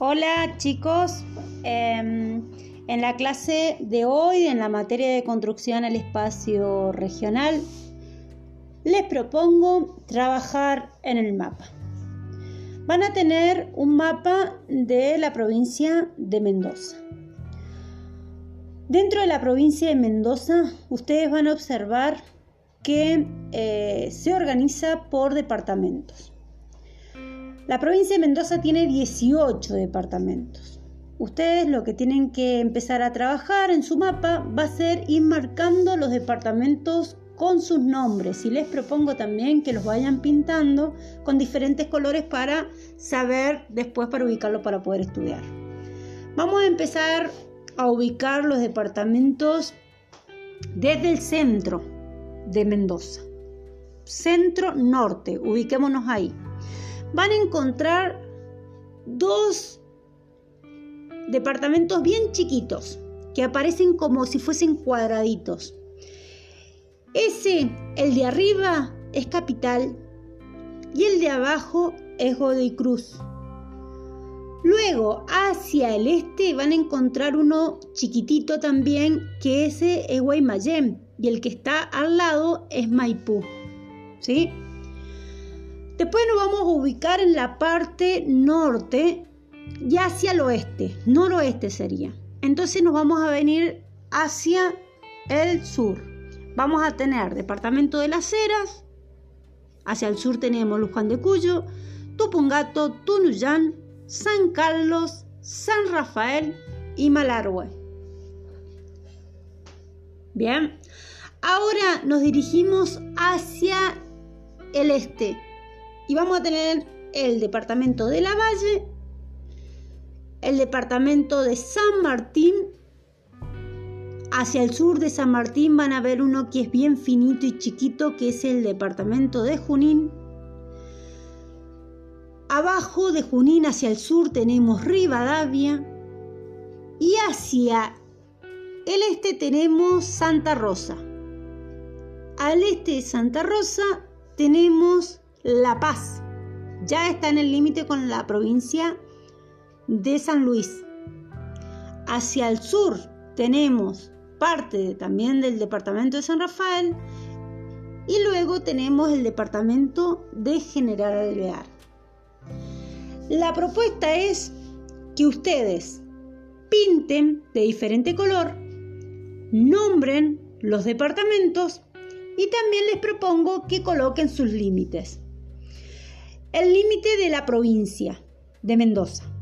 Hola chicos, em, en la clase de hoy, en la materia de construcción al espacio regional, les propongo trabajar en el mapa. Van a tener un mapa de la provincia de Mendoza. Dentro de la provincia de Mendoza, ustedes van a observar que eh, se organiza por departamentos. La provincia de Mendoza tiene 18 departamentos. Ustedes lo que tienen que empezar a trabajar en su mapa va a ser ir marcando los departamentos con sus nombres y les propongo también que los vayan pintando con diferentes colores para saber después para ubicarlo para poder estudiar. Vamos a empezar a ubicar los departamentos desde el centro de Mendoza. Centro norte, ubiquémonos ahí van a encontrar dos departamentos bien chiquitos que aparecen como si fuesen cuadraditos. Ese, el de arriba, es capital y el de abajo es Godoy Cruz. Luego, hacia el este van a encontrar uno chiquitito también, que ese es Guaymallén y el que está al lado es Maipú. ¿Sí? Después nos vamos a ubicar en la parte norte y hacia el oeste, noroeste sería. Entonces nos vamos a venir hacia el sur. Vamos a tener departamento de las Heras, hacia el sur tenemos Luján de Cuyo, Tupungato, Tunuyán, San Carlos, San Rafael y Malargüe. Bien, ahora nos dirigimos hacia el este y vamos a tener el departamento de La Valle, el departamento de San Martín. Hacia el sur de San Martín van a ver uno que es bien finito y chiquito, que es el departamento de Junín. Abajo de Junín hacia el sur tenemos Rivadavia. Y hacia el este tenemos Santa Rosa. Al este de Santa Rosa tenemos la Paz. Ya está en el límite con la provincia de San Luis. Hacia el sur tenemos parte también del departamento de San Rafael y luego tenemos el departamento de General Alvear. La propuesta es que ustedes pinten de diferente color, nombren los departamentos y también les propongo que coloquen sus límites el límite de la provincia de Mendoza.